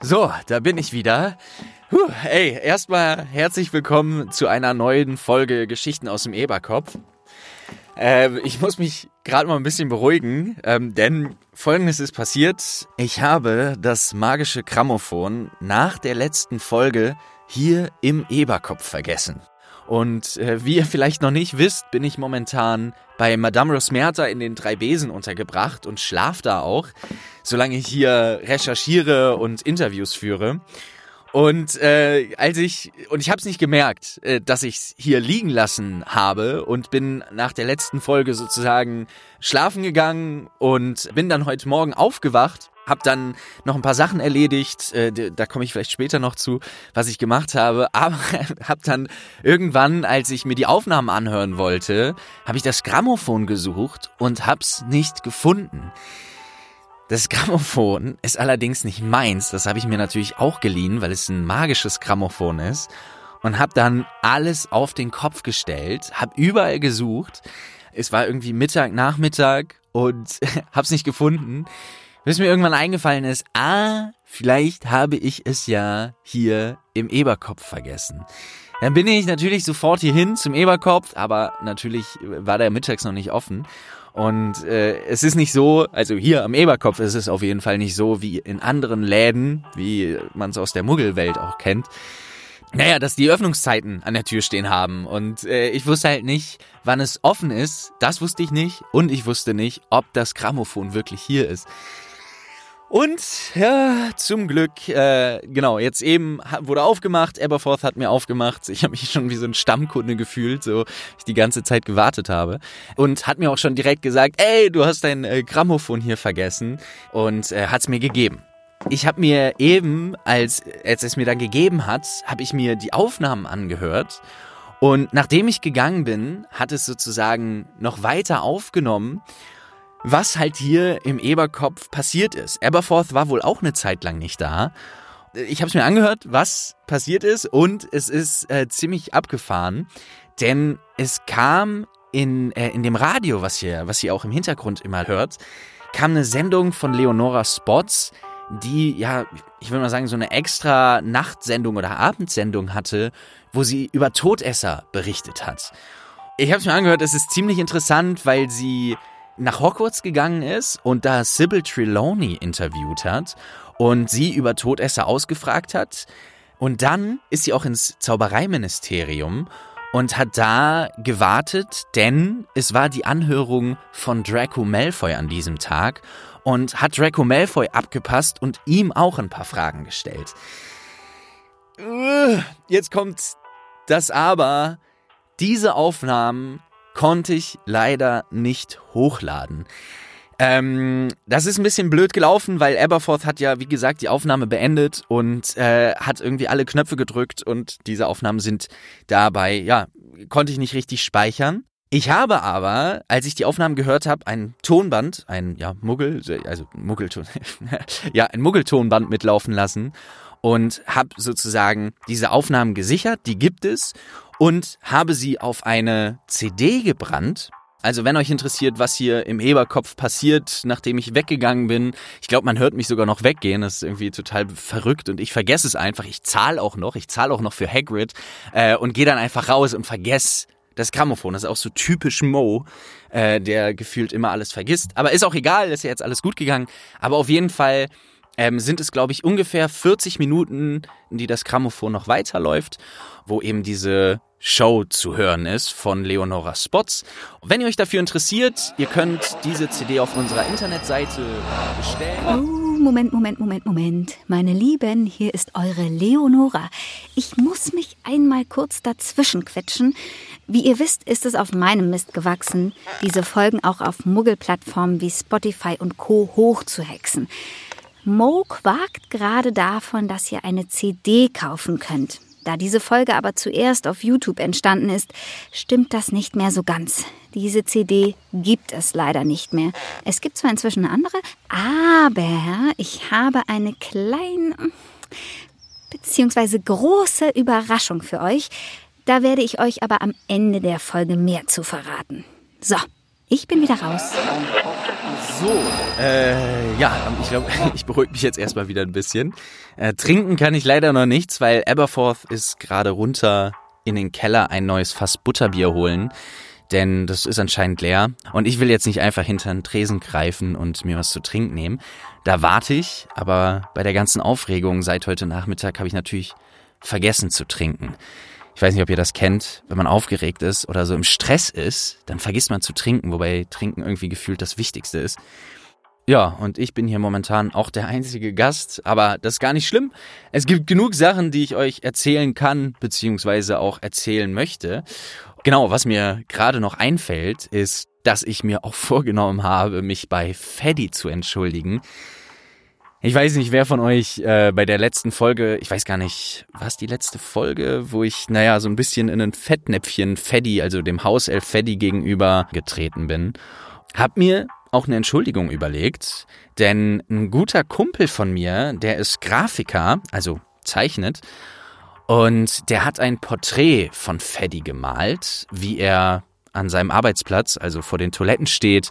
So, da bin ich wieder. Puh, ey, erstmal herzlich willkommen zu einer neuen Folge Geschichten aus dem Eberkopf. Äh, ich muss mich gerade mal ein bisschen beruhigen, ähm, denn folgendes ist passiert. Ich habe das magische Grammophon nach der letzten Folge hier im Eberkopf vergessen. Und äh, wie ihr vielleicht noch nicht wisst, bin ich momentan bei Madame Rosmerta in den drei Besen untergebracht und schlaf da auch, solange ich hier recherchiere und Interviews führe. Und äh, als ich und ich habe es nicht gemerkt, äh, dass ich es hier liegen lassen habe und bin nach der letzten Folge sozusagen schlafen gegangen und bin dann heute Morgen aufgewacht hab dann noch ein paar Sachen erledigt, äh, da komme ich vielleicht später noch zu, was ich gemacht habe, aber hab dann irgendwann, als ich mir die Aufnahmen anhören wollte, habe ich das Grammophon gesucht und hab's nicht gefunden. Das Grammophon ist allerdings nicht meins, das habe ich mir natürlich auch geliehen, weil es ein magisches Grammophon ist und hab dann alles auf den Kopf gestellt, hab überall gesucht. Es war irgendwie Mittag, Nachmittag und hab's nicht gefunden bis mir irgendwann eingefallen ist, ah, vielleicht habe ich es ja hier im Eberkopf vergessen. Dann bin ich natürlich sofort hierhin zum Eberkopf, aber natürlich war der mittags noch nicht offen. Und äh, es ist nicht so, also hier am Eberkopf ist es auf jeden Fall nicht so wie in anderen Läden, wie man es aus der Muggelwelt auch kennt. Naja, dass die Öffnungszeiten an der Tür stehen haben. Und äh, ich wusste halt nicht, wann es offen ist. Das wusste ich nicht. Und ich wusste nicht, ob das Grammophon wirklich hier ist. Und ja, zum Glück, äh, genau, jetzt eben wurde aufgemacht, Aberforth hat mir aufgemacht. Ich habe mich schon wie so ein Stammkunde gefühlt, so ich die ganze Zeit gewartet habe. Und hat mir auch schon direkt gesagt, ey, du hast dein äh, Grammophon hier vergessen und äh, hat's mir gegeben. Ich habe mir eben, als, als es mir dann gegeben hat, habe ich mir die Aufnahmen angehört. Und nachdem ich gegangen bin, hat es sozusagen noch weiter aufgenommen was halt hier im Eberkopf passiert ist. Aberforth war wohl auch eine Zeit lang nicht da. Ich habe es mir angehört, was passiert ist und es ist äh, ziemlich abgefahren, denn es kam in, äh, in dem Radio, was ihr, was ihr auch im Hintergrund immer hört, kam eine Sendung von Leonora Spots, die ja, ich würde mal sagen, so eine extra Nachtsendung oder Abendsendung hatte, wo sie über Todesser berichtet hat. Ich habe es mir angehört, es ist ziemlich interessant, weil sie nach Hogwarts gegangen ist und da Sybil Trelawney interviewt hat und sie über Todesser ausgefragt hat. Und dann ist sie auch ins Zaubereiministerium und hat da gewartet, denn es war die Anhörung von Draco Malfoy an diesem Tag und hat Draco Malfoy abgepasst und ihm auch ein paar Fragen gestellt. Jetzt kommt das Aber. Diese Aufnahmen konnte ich leider nicht hochladen. Ähm, das ist ein bisschen blöd gelaufen, weil Aberforth hat ja, wie gesagt, die Aufnahme beendet und äh, hat irgendwie alle Knöpfe gedrückt und diese Aufnahmen sind dabei, ja, konnte ich nicht richtig speichern. Ich habe aber, als ich die Aufnahmen gehört habe, ein Tonband, ein ja Muggel, also Muggelton, ja ein Muggeltonband mitlaufen lassen und habe sozusagen diese Aufnahmen gesichert, die gibt es und habe sie auf eine CD gebrannt. Also wenn euch interessiert, was hier im Eberkopf passiert, nachdem ich weggegangen bin, ich glaube, man hört mich sogar noch weggehen, das ist irgendwie total verrückt und ich vergesse es einfach. Ich zahle auch noch, ich zahle auch noch für Hagrid äh, und gehe dann einfach raus und vergesse das Grammophon. Das ist auch so typisch Mo, äh, der gefühlt immer alles vergisst. Aber ist auch egal, ist ja jetzt alles gut gegangen. Aber auf jeden Fall ähm, sind es, glaube ich, ungefähr 40 Minuten, in die das Grammophon noch weiterläuft, wo eben diese Show zu hören ist von Leonora Spots. Wenn ihr euch dafür interessiert, ihr könnt diese CD auf unserer Internetseite bestellen. Oh, Moment, Moment, Moment, Moment. Meine Lieben, hier ist eure Leonora. Ich muss mich einmal kurz dazwischen quetschen. Wie ihr wisst, ist es auf meinem Mist gewachsen, diese Folgen auch auf Muggelplattformen wie Spotify und Co. hochzuhexen. Mo quakt gerade davon, dass ihr eine CD kaufen könnt. Da diese Folge aber zuerst auf YouTube entstanden ist, stimmt das nicht mehr so ganz. Diese CD gibt es leider nicht mehr. Es gibt zwar inzwischen eine andere, aber ich habe eine kleine bzw. große Überraschung für euch. Da werde ich euch aber am Ende der Folge mehr zu verraten. So, ich bin wieder raus. So, äh, ja, ich glaube, ich beruhige mich jetzt erstmal wieder ein bisschen. Äh, trinken kann ich leider noch nichts, weil Aberforth ist gerade runter in den Keller ein neues Fass Butterbier holen. Denn das ist anscheinend leer. Und ich will jetzt nicht einfach hinter den Tresen greifen und mir was zu trinken nehmen. Da warte ich, aber bei der ganzen Aufregung seit heute Nachmittag habe ich natürlich vergessen zu trinken. Ich weiß nicht, ob ihr das kennt. Wenn man aufgeregt ist oder so im Stress ist, dann vergisst man zu trinken, wobei Trinken irgendwie gefühlt das Wichtigste ist. Ja, und ich bin hier momentan auch der einzige Gast, aber das ist gar nicht schlimm. Es gibt genug Sachen, die ich euch erzählen kann, beziehungsweise auch erzählen möchte. Genau, was mir gerade noch einfällt, ist, dass ich mir auch vorgenommen habe, mich bei Freddy zu entschuldigen. Ich weiß nicht, wer von euch äh, bei der letzten Folge, ich weiß gar nicht, was die letzte Folge, wo ich, naja, so ein bisschen in ein Fettnäpfchen Feddy, also dem Hauself Feddy gegenüber getreten bin. Hab mir auch eine Entschuldigung überlegt, denn ein guter Kumpel von mir, der ist Grafiker, also zeichnet, und der hat ein Porträt von Feddy gemalt, wie er an seinem Arbeitsplatz, also vor den Toiletten steht.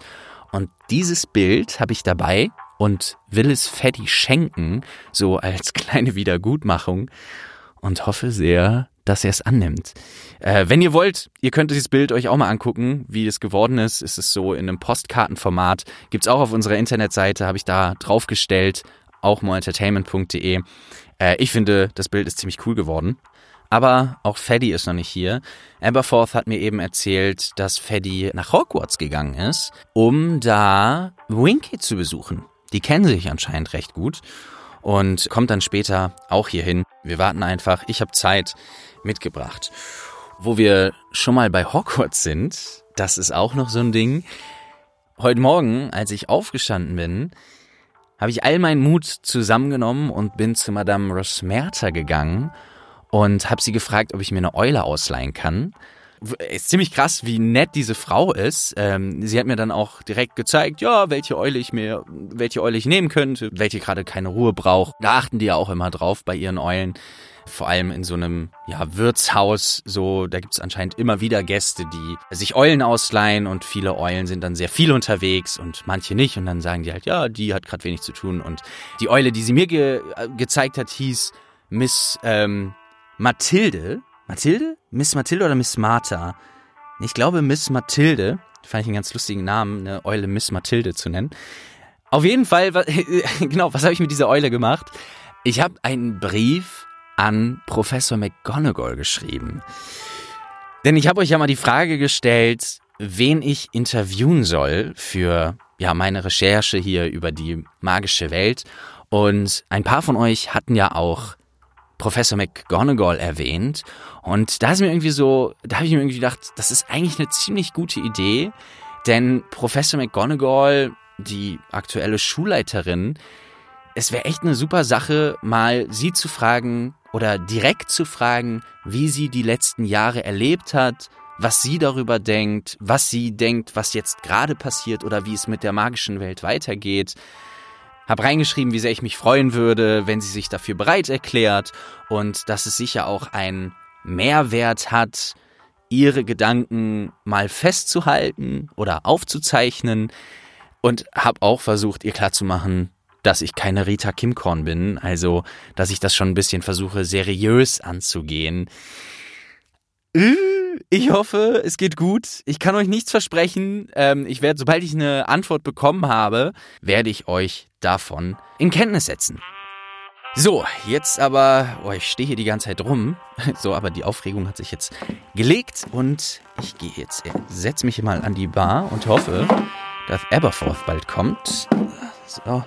Und dieses Bild habe ich dabei und will es Freddy schenken, so als kleine Wiedergutmachung und hoffe sehr, dass er es annimmt. Äh, wenn ihr wollt, ihr könnt dieses Bild euch auch mal angucken, wie es geworden ist. Es ist so in einem Postkartenformat. Gibt's auch auf unserer Internetseite, habe ich da draufgestellt, auch moentertainment.de. Äh, ich finde, das Bild ist ziemlich cool geworden. Aber auch Freddy ist noch nicht hier. Aberforth hat mir eben erzählt, dass Freddy nach Hogwarts gegangen ist, um da Winky zu besuchen. Die kennen sich anscheinend recht gut und kommt dann später auch hier hin. Wir warten einfach. Ich habe Zeit mitgebracht. Wo wir schon mal bei Hogwarts sind, das ist auch noch so ein Ding. Heute Morgen, als ich aufgestanden bin, habe ich all meinen Mut zusammengenommen und bin zu Madame Rosmerta gegangen und habe sie gefragt, ob ich mir eine Eule ausleihen kann ist ziemlich krass, wie nett diese Frau ist. Ähm, sie hat mir dann auch direkt gezeigt, ja, welche Eule ich mir, welche Eule ich nehmen könnte, welche gerade keine Ruhe braucht. Da achten die ja auch immer drauf bei ihren Eulen. Vor allem in so einem ja, Wirtshaus, so, da gibt's anscheinend immer wieder Gäste, die sich Eulen ausleihen und viele Eulen sind dann sehr viel unterwegs und manche nicht. Und dann sagen die halt, ja, die hat gerade wenig zu tun. Und die Eule, die sie mir ge äh, gezeigt hat, hieß Miss ähm, Mathilde. Mathilde? Miss Mathilde oder Miss Martha? Ich glaube Miss Mathilde. Fand ich einen ganz lustigen Namen, eine Eule Miss Mathilde zu nennen. Auf jeden Fall, genau, was habe ich mit dieser Eule gemacht? Ich habe einen Brief an Professor McGonagall geschrieben. Denn ich habe euch ja mal die Frage gestellt, wen ich interviewen soll für ja meine Recherche hier über die magische Welt. Und ein paar von euch hatten ja auch Professor McGonagall erwähnt. Und da ist mir irgendwie so, da habe ich mir irgendwie gedacht, das ist eigentlich eine ziemlich gute Idee, denn Professor McGonagall, die aktuelle Schulleiterin, es wäre echt eine super Sache, mal sie zu fragen oder direkt zu fragen, wie sie die letzten Jahre erlebt hat, was sie darüber denkt, was sie denkt, was jetzt gerade passiert oder wie es mit der magischen Welt weitergeht. Hab reingeschrieben, wie sehr ich mich freuen würde, wenn sie sich dafür bereit erklärt und dass es sicher auch einen Mehrwert hat, ihre Gedanken mal festzuhalten oder aufzuzeichnen. Und hab auch versucht, ihr klarzumachen, dass ich keine Rita Kimkorn bin, also dass ich das schon ein bisschen versuche, seriös anzugehen. Äh, ich hoffe, es geht gut. Ich kann euch nichts versprechen. Ähm, ich werde, sobald ich eine Antwort bekommen habe, werde ich euch davon in Kenntnis setzen. So, jetzt aber, oh, ich stehe hier die ganze Zeit rum. So, aber die Aufregung hat sich jetzt gelegt und ich gehe jetzt, setze mich mal an die Bar und hoffe, dass Aberforth bald kommt. So.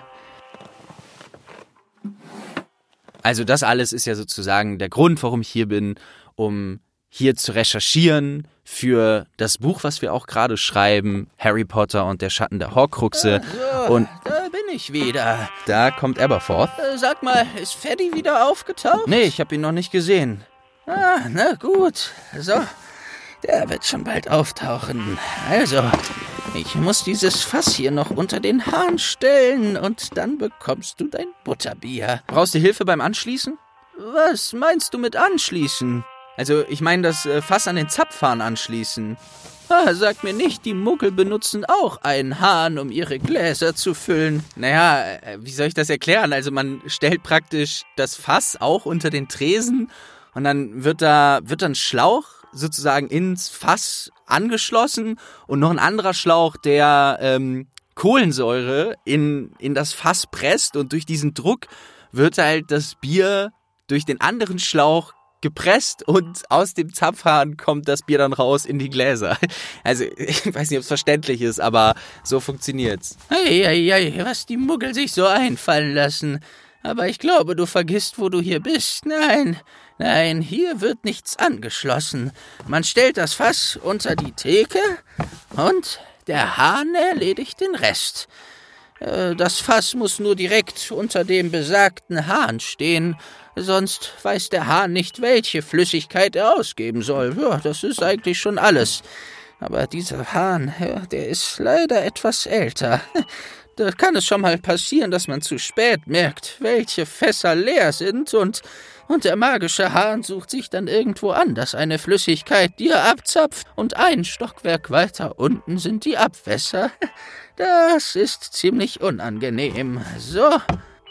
Also das alles ist ja sozusagen der Grund, warum ich hier bin, um hier zu recherchieren für das Buch, was wir auch gerade schreiben, Harry Potter und der Schatten der Horcruxe. So, und da bin ich wieder. Da kommt Aberforth. Äh, sag mal, ist Freddy wieder aufgetaucht? Nee, ich habe ihn noch nicht gesehen. Ah, na gut. So, der wird schon bald auftauchen. Also, ich muss dieses Fass hier noch unter den Hahn stellen und dann bekommst du dein Butterbier. Brauchst du Hilfe beim Anschließen? Was meinst du mit anschließen? Also, ich meine das äh, Fass an den Zapfhahn anschließen. Ah, sag mir nicht, die Muggel benutzen auch einen Hahn, um ihre Gläser zu füllen. Naja, äh, wie soll ich das erklären? Also man stellt praktisch das Fass auch unter den Tresen und dann wird da, wird dann Schlauch sozusagen ins Fass angeschlossen und noch ein anderer Schlauch, der ähm, Kohlensäure in, in das Fass presst und durch diesen Druck wird halt das Bier durch den anderen Schlauch gepresst und aus dem Zapfhahn kommt das Bier dann raus in die Gläser. Also, ich weiß nicht, ob es verständlich ist, aber so funktioniert's. Hey, hey, hey, was die Muggel sich so einfallen lassen. Aber ich glaube, du vergisst, wo du hier bist. Nein, nein, hier wird nichts angeschlossen. Man stellt das Fass unter die Theke und der Hahn erledigt den Rest. Äh, das Fass muss nur direkt unter dem besagten Hahn stehen, sonst weiß der Hahn nicht, welche Flüssigkeit er ausgeben soll. Ja, das ist eigentlich schon alles. Aber dieser Hahn, der ist leider etwas älter. Da kann es schon mal passieren, dass man zu spät merkt, welche Fässer leer sind und, und der magische Hahn sucht sich dann irgendwo anders eine Flüssigkeit, die er abzapft und ein Stockwerk weiter unten sind die Abwässer. Das ist ziemlich unangenehm. So.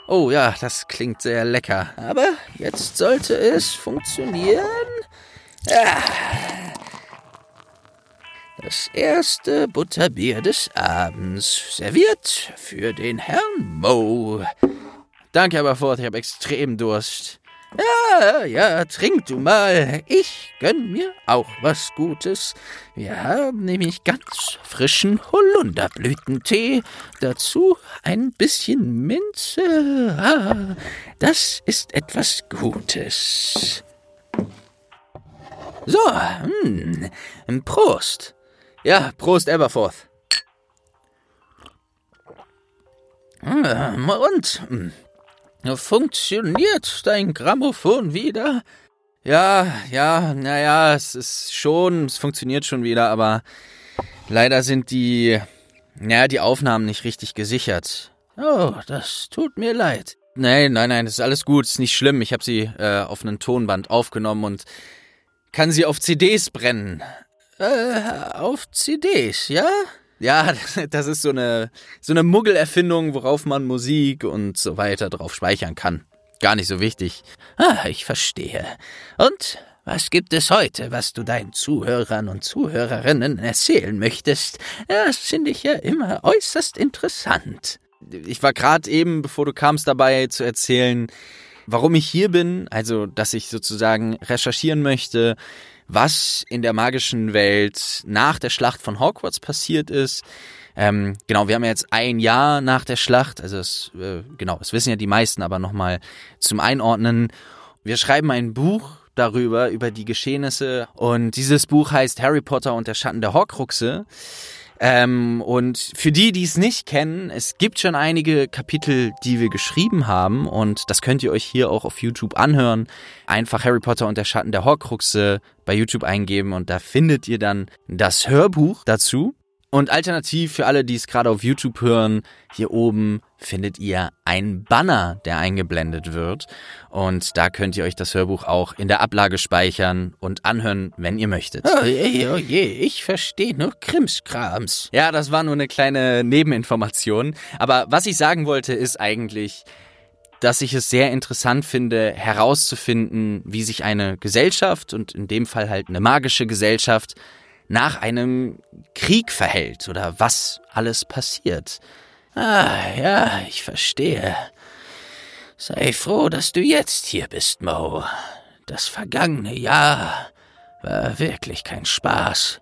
Oh ja, das klingt sehr lecker. Aber jetzt sollte es funktionieren. Ah. Das erste Butterbier des Abends, serviert für den Herrn Moe. Danke, Aberford, ich habe extrem Durst. Ja, ja, trink du mal. Ich gönn mir auch was Gutes. Wir haben nämlich ganz frischen Holunderblütentee. Dazu ein bisschen Minze. Ah, das ist etwas Gutes. So, hm, Prost. Ja, Prost, Aberforth. Und hm, Funktioniert dein Grammophon wieder? Ja, ja, naja, es ist schon, es funktioniert schon wieder, aber leider sind die, naja, die Aufnahmen nicht richtig gesichert. Oh, das tut mir leid. Nein, nein, nein, das ist alles gut, ist nicht schlimm. Ich habe sie äh, auf einem Tonband aufgenommen und kann sie auf CDs brennen. Äh, auf CDs, ja? Ja, das ist so eine, so eine Muggelerfindung, worauf man Musik und so weiter drauf speichern kann. Gar nicht so wichtig. Ah, ich verstehe. Und was gibt es heute, was du deinen Zuhörern und Zuhörerinnen erzählen möchtest? Das finde ich ja immer äußerst interessant. Ich war gerade eben, bevor du kamst, dabei zu erzählen, warum ich hier bin, also dass ich sozusagen recherchieren möchte, was in der magischen Welt nach der Schlacht von Hogwarts passiert ist. Ähm, genau, wir haben jetzt ein Jahr nach der Schlacht, also es, äh, genau, das wissen ja die meisten, aber nochmal zum Einordnen. Wir schreiben ein Buch darüber, über die Geschehnisse und dieses Buch heißt Harry Potter und der Schatten der Horcruxe. Ähm, und für die, die es nicht kennen, es gibt schon einige Kapitel, die wir geschrieben haben und das könnt ihr euch hier auch auf YouTube anhören. Einfach Harry Potter und der Schatten der Horcruxe bei YouTube eingeben und da findet ihr dann das Hörbuch dazu. Und alternativ für alle, die es gerade auf YouTube hören, hier oben findet ihr einen Banner, der eingeblendet wird. Und da könnt ihr euch das Hörbuch auch in der Ablage speichern und anhören, wenn ihr möchtet. Oh je, oh je, ich verstehe nur Krimskrams. Ja, das war nur eine kleine Nebeninformation. Aber was ich sagen wollte, ist eigentlich, dass ich es sehr interessant finde, herauszufinden, wie sich eine Gesellschaft und in dem Fall halt eine magische Gesellschaft nach einem Krieg verhält oder was alles passiert. Ah, ja, ich verstehe. Sei froh, dass du jetzt hier bist, Mo. Das vergangene Jahr war wirklich kein Spaß.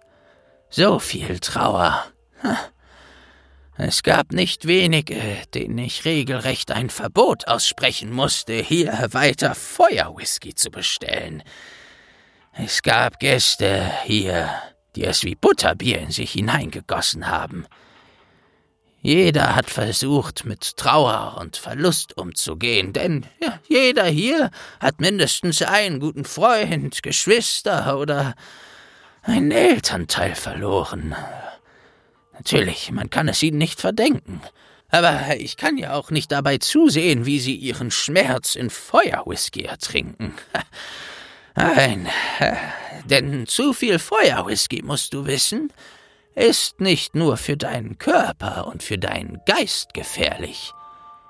So viel Trauer. Es gab nicht wenige, denen ich regelrecht ein Verbot aussprechen musste, hier weiter Feuerwhisky zu bestellen. Es gab Gäste hier, die es wie Butterbier in sich hineingegossen haben. Jeder hat versucht, mit Trauer und Verlust umzugehen, denn ja, jeder hier hat mindestens einen guten Freund, Geschwister oder einen Elternteil verloren. Natürlich, man kann es ihnen nicht verdenken. Aber ich kann ja auch nicht dabei zusehen, wie sie ihren Schmerz in Feuerwhisky ertrinken. Nein, denn zu viel Feuerwhisky, musst du wissen, ist nicht nur für deinen Körper und für deinen Geist gefährlich.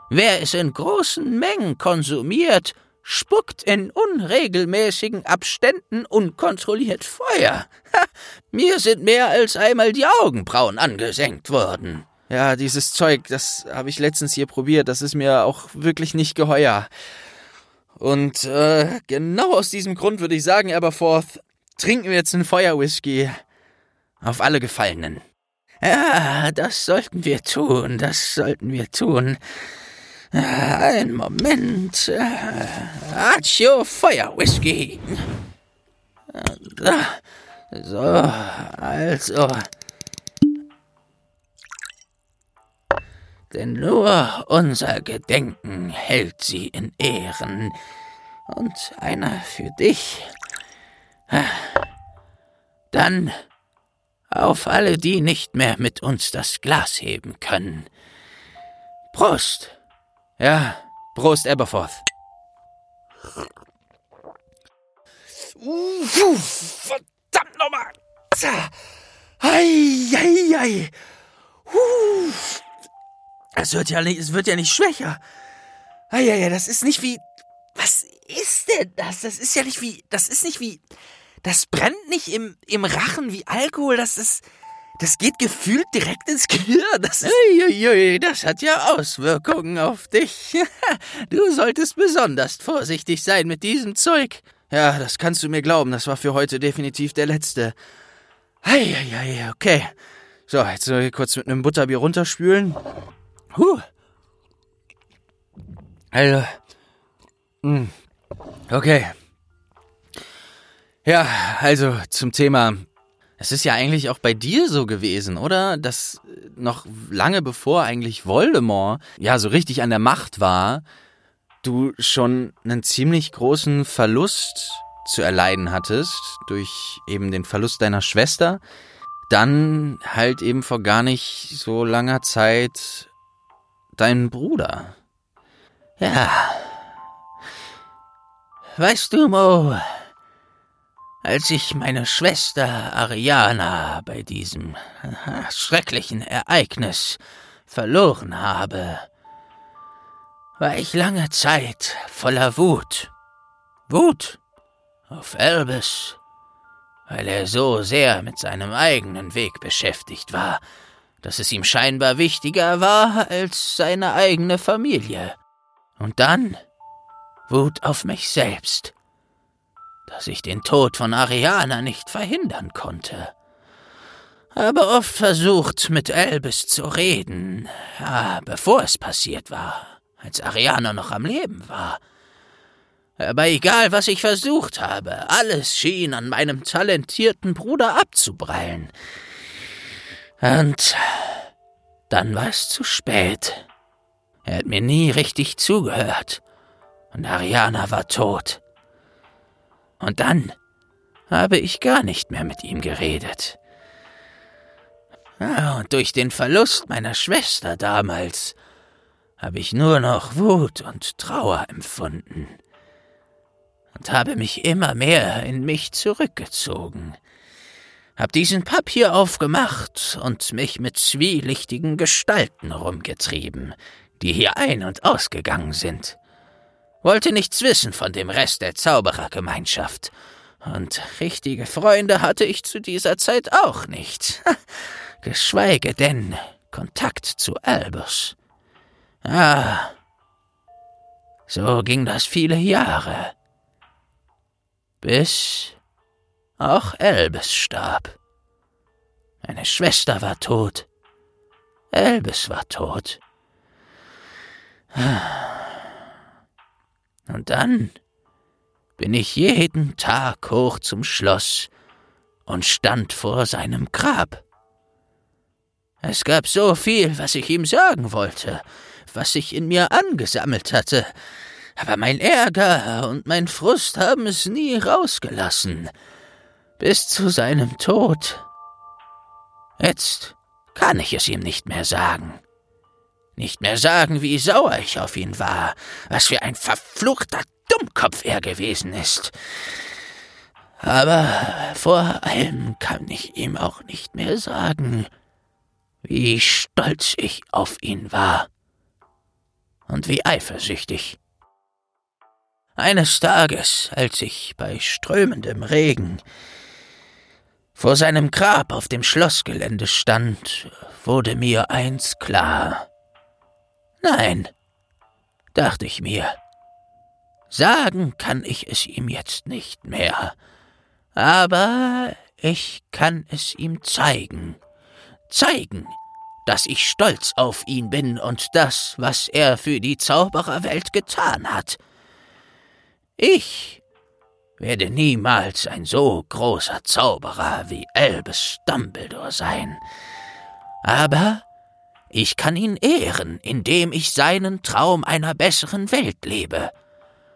Wer es in großen Mengen konsumiert, spuckt in unregelmäßigen Abständen unkontrolliert Feuer. Ha, mir sind mehr als einmal die Augenbrauen angesenkt worden. Ja, dieses Zeug, das habe ich letztens hier probiert, das ist mir auch wirklich nicht geheuer. Und äh, genau aus diesem Grund würde ich sagen, Aberforth, trinken wir jetzt einen Feuerwhisky. Auf alle Gefallenen. Ja, das sollten wir tun, das sollten wir tun. Ein Moment. Accio Feuerwhisky. So, also. Denn nur unser Gedenken hält sie in Ehren. Und einer für dich. Dann auf alle, die nicht mehr mit uns das Glas heben können. Prost! Ja, Prost, Aberforth. Uh, verdammt nochmal! Ei, ei, ei. Es wird ja nicht, es wird ja nicht schwächer. Ei, ei, ei, das ist nicht wie. Was ist denn das? Das ist ja nicht wie. Das ist nicht wie. Das brennt nicht im, im Rachen wie Alkohol. Das ist. Das geht gefühlt direkt ins Gehirn. Das, ist Uiuiui, das hat ja Auswirkungen auf dich. Du solltest besonders vorsichtig sein mit diesem Zeug. Ja, das kannst du mir glauben. Das war für heute definitiv der letzte. Eieiei, okay. So, jetzt soll ich kurz mit einem Butterbier runterspülen. Huh. Also. Mh. Hm, okay. Ja, also zum Thema es ist ja eigentlich auch bei dir so gewesen, oder? Dass noch lange bevor eigentlich Voldemort ja so richtig an der Macht war, du schon einen ziemlich großen Verlust zu erleiden hattest durch eben den Verlust deiner Schwester. Dann halt eben vor gar nicht so langer Zeit deinen Bruder. Ja. Weißt du, Mo, als ich meine Schwester Ariana bei diesem schrecklichen Ereignis verloren habe, war ich lange Zeit voller Wut. Wut auf Albus, weil er so sehr mit seinem eigenen Weg beschäftigt war, dass es ihm scheinbar wichtiger war als seine eigene Familie. Und dann Wut auf mich selbst dass ich den Tod von Ariana nicht verhindern konnte. Habe oft versucht, mit Elbis zu reden, ja, bevor es passiert war, als Ariana noch am Leben war. Aber egal, was ich versucht habe, alles schien an meinem talentierten Bruder abzuprallen. Und dann war es zu spät. Er hat mir nie richtig zugehört. Und Ariana war tot. Und dann habe ich gar nicht mehr mit ihm geredet. Und durch den Verlust meiner Schwester damals habe ich nur noch Wut und Trauer empfunden und habe mich immer mehr in mich zurückgezogen. Hab diesen Papier aufgemacht und mich mit zwielichtigen Gestalten rumgetrieben, die hier ein- und ausgegangen sind wollte nichts wissen von dem Rest der Zauberergemeinschaft. Und richtige Freunde hatte ich zu dieser Zeit auch nicht. Geschweige denn Kontakt zu Albus. Ah, so ging das viele Jahre. Bis auch Elbes starb. Meine Schwester war tot. Elbes war tot. Ah. Und dann bin ich jeden Tag hoch zum Schloss und stand vor seinem Grab. Es gab so viel, was ich ihm sagen wollte, was sich in mir angesammelt hatte, aber mein Ärger und mein Frust haben es nie rausgelassen, bis zu seinem Tod. Jetzt kann ich es ihm nicht mehr sagen nicht mehr sagen, wie sauer ich auf ihn war, was für ein verfluchter Dummkopf er gewesen ist. Aber vor allem kann ich ihm auch nicht mehr sagen, wie stolz ich auf ihn war und wie eifersüchtig. Eines Tages, als ich bei strömendem Regen vor seinem Grab auf dem Schlossgelände stand, wurde mir eins klar. Nein, dachte ich mir, sagen kann ich es ihm jetzt nicht mehr, aber ich kann es ihm zeigen, zeigen, dass ich stolz auf ihn bin und das, was er für die Zaubererwelt getan hat. Ich werde niemals ein so großer Zauberer wie Albus Dumbledore sein. Aber ich kann ihn ehren, indem ich seinen Traum einer besseren Welt lebe.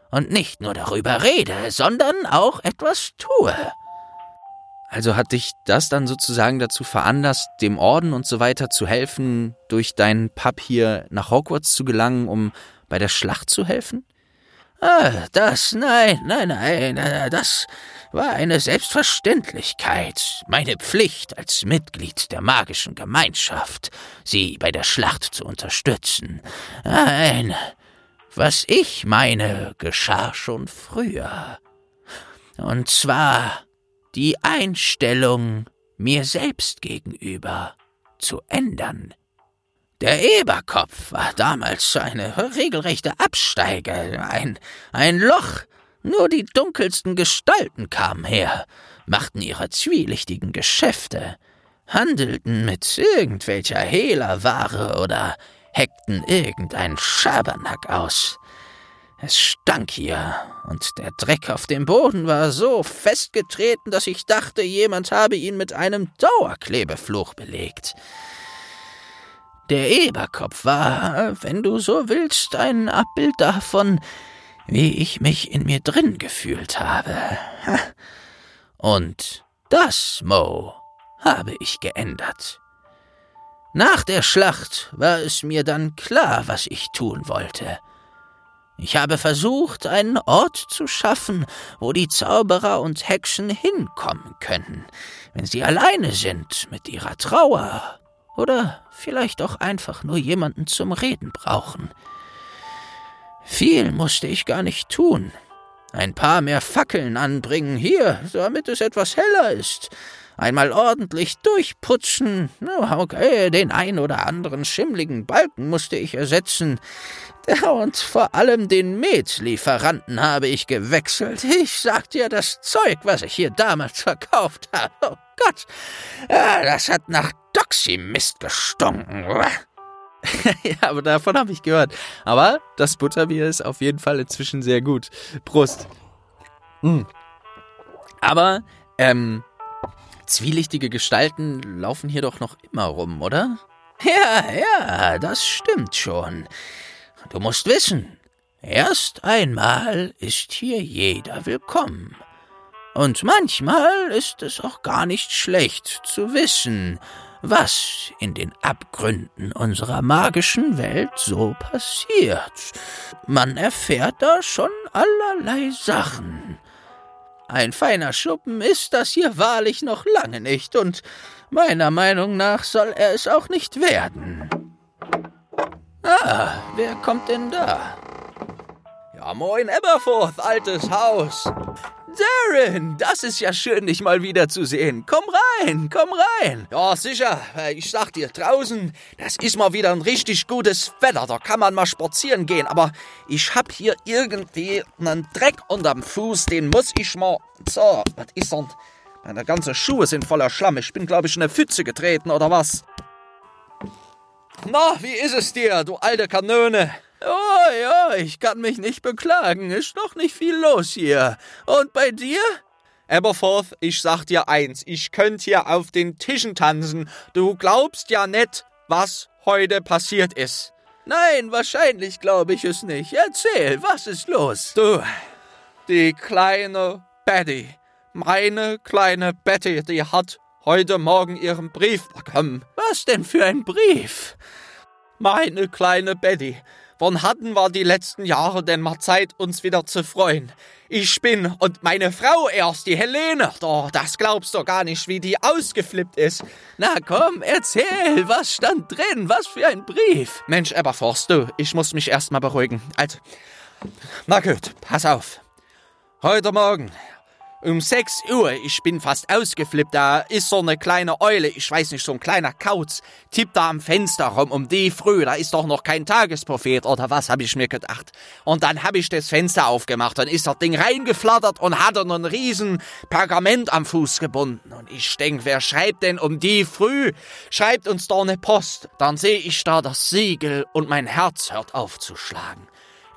Und nicht nur darüber rede, sondern auch etwas tue. Also hat dich das dann sozusagen dazu veranlasst, dem Orden und so weiter zu helfen, durch deinen Pub hier nach Hogwarts zu gelangen, um bei der Schlacht zu helfen? Ah, das, nein, nein, nein, das war eine Selbstverständlichkeit, meine Pflicht als Mitglied der magischen Gemeinschaft, sie bei der Schlacht zu unterstützen. Nein, was ich meine, geschah schon früher. Und zwar die Einstellung mir selbst gegenüber zu ändern. Der Eberkopf war damals eine regelrechte Absteige, ein, ein Loch. Nur die dunkelsten Gestalten kamen her, machten ihre zwielichtigen Geschäfte, handelten mit irgendwelcher Hehlerware oder heckten irgendein Schabernack aus. Es stank hier, und der Dreck auf dem Boden war so festgetreten, dass ich dachte, jemand habe ihn mit einem Dauerklebefluch belegt. Der Eberkopf war, wenn du so willst, ein Abbild davon, wie ich mich in mir drin gefühlt habe. Und das, Mo, habe ich geändert. Nach der Schlacht war es mir dann klar, was ich tun wollte. Ich habe versucht, einen Ort zu schaffen, wo die Zauberer und Hexen hinkommen können, wenn sie alleine sind mit ihrer Trauer oder vielleicht auch einfach nur jemanden zum Reden brauchen. Viel musste ich gar nicht tun. Ein paar mehr Fackeln anbringen hier, damit es etwas heller ist. Einmal ordentlich durchputzen. Okay, den ein oder anderen schimmligen Balken musste ich ersetzen. Und vor allem den Metlieferanten habe ich gewechselt. Ich sag dir, das Zeug, was ich hier damals verkauft habe. Oh Gott, das hat nach Doxy-Mist gestunken. ja, aber davon habe ich gehört. Aber das Butterbier ist auf jeden Fall inzwischen sehr gut. Prost. Mm. Aber, ähm, zwielichtige Gestalten laufen hier doch noch immer rum, oder? Ja, ja, das stimmt schon. Du musst wissen, erst einmal ist hier jeder willkommen. Und manchmal ist es auch gar nicht schlecht zu wissen, was in den Abgründen unserer magischen Welt so passiert. Man erfährt da schon allerlei Sachen. Ein feiner Schuppen ist das hier wahrlich noch lange nicht, und meiner Meinung nach soll er es auch nicht werden. Ah, wer kommt denn da? Ja, moin Eberforth, altes Haus. Darren, das ist ja schön, dich mal wiederzusehen. Komm rein, komm rein. Ja, sicher. Ich sag dir, draußen, das ist mal wieder ein richtig gutes Wetter. Da kann man mal spazieren gehen. Aber ich hab hier irgendwie einen Dreck unterm Fuß. Den muss ich mal. So, was ist denn? Meine ganzen Schuhe sind voller Schlamm. Ich bin, glaube ich, in eine Pfütze getreten, oder was? Na, wie ist es dir, du alte Kanone? Oh ja, ich kann mich nicht beklagen. Ist noch nicht viel los hier. Und bei dir? Aberforth, ich sag dir eins, ich könnt hier auf den Tischen tanzen. Du glaubst ja nicht, was heute passiert ist. Nein, wahrscheinlich glaube ich es nicht. Erzähl, was ist los? Du, die kleine Betty, meine kleine Betty, die hat heute Morgen Ihren Brief bekommen. Was denn für ein Brief? Meine kleine Betty wann hatten wir die letzten Jahre denn mal Zeit, uns wieder zu freuen? Ich bin und meine Frau erst, die Helene. Doch, das glaubst du gar nicht, wie die ausgeflippt ist. Na komm, erzähl, was stand drin? Was für ein Brief? Mensch, Eberforst, du, ich muss mich erst mal beruhigen. Also, na gut, pass auf. Heute Morgen um 6 Uhr, ich bin fast ausgeflippt, da ist so eine kleine Eule, ich weiß nicht, so ein kleiner Kauz, tippt da am Fenster rum um die früh, da ist doch noch kein Tagesprophet oder was, hab ich mir gedacht. Und dann hab ich das Fenster aufgemacht, dann ist das Ding reingeflattert und hatte einen riesen Pergament am Fuß gebunden. Und ich denk, wer schreibt denn um die früh? Schreibt uns doch eine Post. Dann sehe ich da das Siegel und mein Herz hört auf zu schlagen.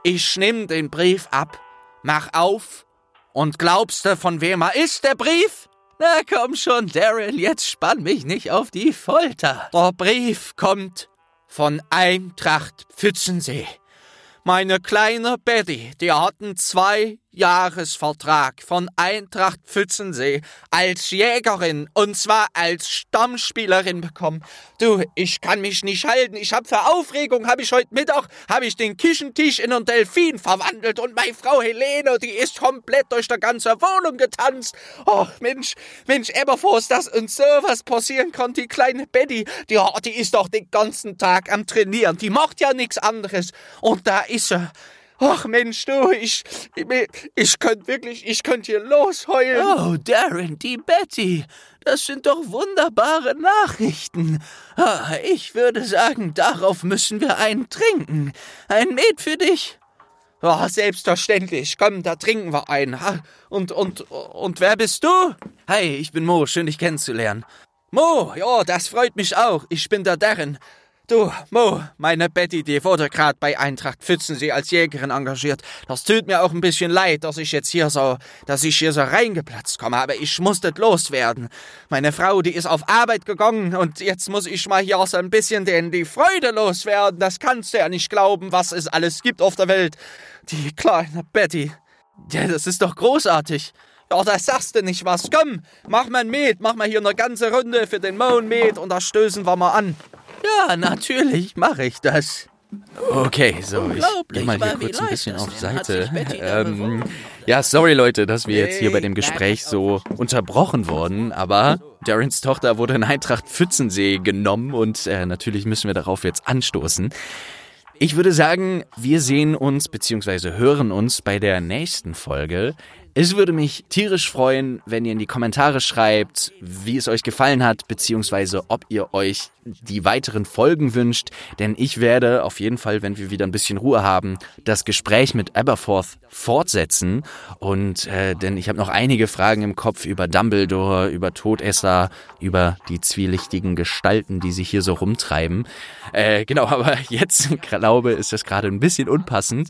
Ich nimm den Brief ab, mach auf und glaubst du, von wem er ist, der Brief? Na komm schon, Daryl, jetzt spann mich nicht auf die Folter. Der Brief kommt von Eintracht Pfützensee. Meine kleine Betty, die hatten zwei Jahresvertrag von Eintracht Pfützensee als Jägerin und zwar als Stammspielerin bekommen. Du, ich kann mich nicht halten. Ich hab für Aufregung, hab ich heute Mittag, hab ich den Küchentisch in einen Delfin verwandelt und meine Frau Helene, die ist komplett durch die ganze Wohnung getanzt. Och, Mensch, Mensch, Eberforst, dass uns sowas passieren kann, die kleine Betty, die, die ist doch den ganzen Tag am Trainieren. Die macht ja nichts anderes. Und da ist sie Ach Mensch, du, ich, ich, ich könnte wirklich, ich könnte hier losheulen. Oh, Darren, die Betty, das sind doch wunderbare Nachrichten. Ah, ich würde sagen, darauf müssen wir einen trinken. Ein Met für dich. Oh, selbstverständlich. Komm, da trinken wir einen. Und, und, und wer bist du? Hi, ich bin Mo, schön dich kennenzulernen. Mo, ja, das freut mich auch. Ich bin der Darren. Du, Mo, meine Betty, die wurde gerade bei Eintracht Pfützensee als Jägerin engagiert. Das tut mir auch ein bisschen leid, dass ich jetzt hier so, dass ich hier so reingeplatzt komme, aber ich musste loswerden. Meine Frau, die ist auf Arbeit gegangen und jetzt muss ich mal hier so ein bisschen den die Freude loswerden. Das kannst du ja nicht glauben, was es alles gibt auf der Welt. Die kleine Betty. Ja, das ist doch großartig. Ja, da sagst du nicht was. Komm, mach mal ein Met, mach mal hier eine ganze Runde für den Mo Met und da stößen wir mal an. Ja, natürlich mache ich das. Okay, so, ich gehe mal hier kurz ein bisschen auf die Seite. Ähm, ja, sorry Leute, dass wir jetzt hier bei dem Gespräch so unterbrochen wurden, aber Darrens Tochter wurde in Eintracht Pfützensee genommen und äh, natürlich müssen wir darauf jetzt anstoßen. Ich würde sagen, wir sehen uns bzw. hören uns bei der nächsten Folge. Es würde mich tierisch freuen, wenn ihr in die Kommentare schreibt, wie es euch gefallen hat, beziehungsweise ob ihr euch die weiteren Folgen wünscht, denn ich werde auf jeden Fall, wenn wir wieder ein bisschen Ruhe haben, das Gespräch mit Aberforth fortsetzen und äh, denn ich habe noch einige Fragen im Kopf über Dumbledore, über Todesser, über die zwielichtigen Gestalten, die sich hier so rumtreiben. Äh, genau, aber jetzt glaube ist das gerade ein bisschen unpassend.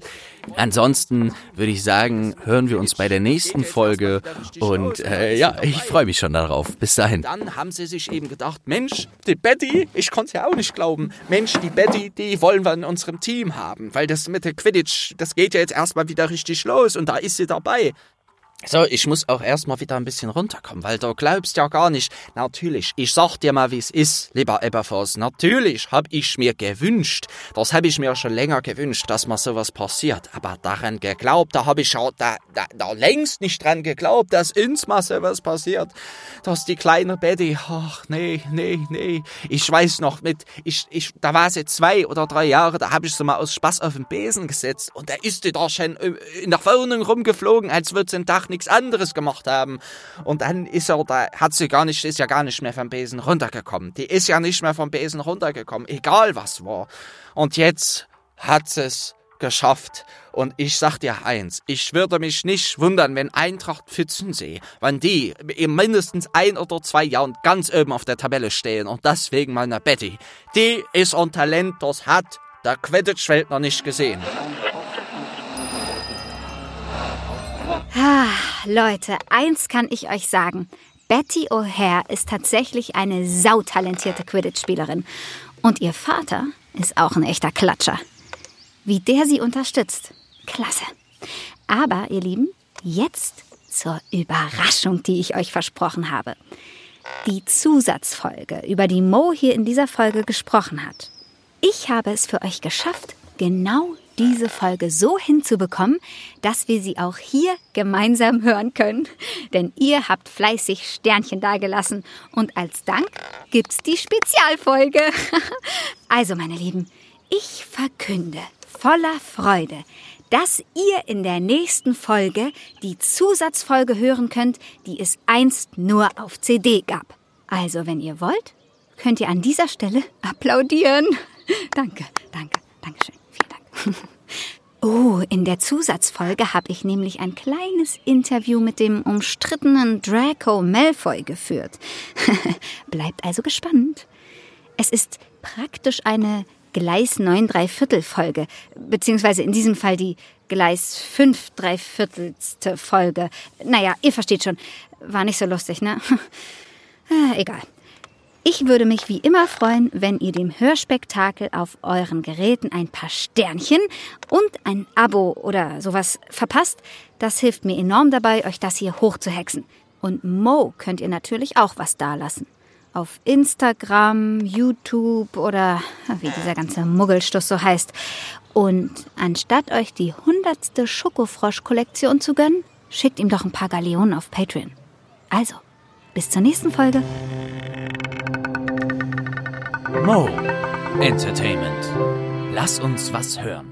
Ansonsten würde ich sagen, hören wir uns bei der nächsten Folge und äh, ja, ich freue mich schon darauf. Bis dahin. Dann haben sie sich eben gedacht, Mensch, die Betty, ich konnte es ja auch nicht glauben. Mensch, die Betty, die wollen wir in unserem Team haben, weil das mit der Quidditch, das geht ja jetzt erstmal wieder richtig los und da ist sie dabei. So, ich muss auch erstmal wieder ein bisschen runterkommen, weil du glaubst ja gar nicht. Natürlich, ich sag dir mal, wie es ist, lieber Eberforst. Natürlich hab ich mir gewünscht, das habe ich mir schon länger gewünscht, dass mal sowas passiert. Aber daran geglaubt, da habe ich ja da, da, da längst nicht dran geglaubt, dass uns mal sowas passiert. Dass die kleine Betty, ach nee, nee, nee. Ich weiß noch mit, ich, ich, da war sie zwei oder drei Jahre, da habe ich sie mal aus Spaß auf den Besen gesetzt und da ist die da schon äh, in der Wohnung rumgeflogen, als würde sie ein Tag nichts anderes gemacht haben. Und dann ist er, da hat sie gar nicht, ist ja gar nicht mehr vom Besen runtergekommen. Die ist ja nicht mehr vom Besen runtergekommen, egal was war. Und jetzt hat sie es geschafft. Und ich sag dir eins, ich würde mich nicht wundern, wenn Eintracht Pfützensee, wenn die in mindestens ein oder zwei Jahren ganz oben auf der Tabelle stehen. Und deswegen meine Betty, die ist ein Talent, das hat der Quidditch-Welt noch nicht gesehen. Leute, eins kann ich euch sagen. Betty O'Hare ist tatsächlich eine sautalentierte Quidditch-Spielerin. Und ihr Vater ist auch ein echter Klatscher. Wie der sie unterstützt. Klasse. Aber, ihr Lieben, jetzt zur Überraschung, die ich euch versprochen habe. Die Zusatzfolge, über die Mo hier in dieser Folge gesprochen hat. Ich habe es für euch geschafft, genau diese Folge so hinzubekommen, dass wir sie auch hier gemeinsam hören können. Denn ihr habt fleißig Sternchen dagelassen und als Dank gibt's die Spezialfolge. also, meine Lieben, ich verkünde voller Freude, dass ihr in der nächsten Folge die Zusatzfolge hören könnt, die es einst nur auf CD gab. Also, wenn ihr wollt, könnt ihr an dieser Stelle applaudieren. danke, danke, danke schön. Oh, in der Zusatzfolge habe ich nämlich ein kleines Interview mit dem umstrittenen Draco Malfoy geführt. Bleibt also gespannt. Es ist praktisch eine Gleis 9 Dreiviertel Folge, beziehungsweise in diesem Fall die Gleis 5 Dreiviertelste Folge. Naja, ihr versteht schon, war nicht so lustig, ne? Äh, egal. Ich würde mich wie immer freuen, wenn ihr dem Hörspektakel auf euren Geräten ein paar Sternchen und ein Abo oder sowas verpasst. Das hilft mir enorm dabei, euch das hier hochzuhexen. Und Mo könnt ihr natürlich auch was dalassen. Auf Instagram, YouTube oder wie dieser ganze Muggelstuss so heißt. Und anstatt euch die hundertste Schokofrosch-Kollektion zu gönnen, schickt ihm doch ein paar Galeonen auf Patreon. Also, bis zur nächsten Folge. Mo Entertainment. Lass uns was hören.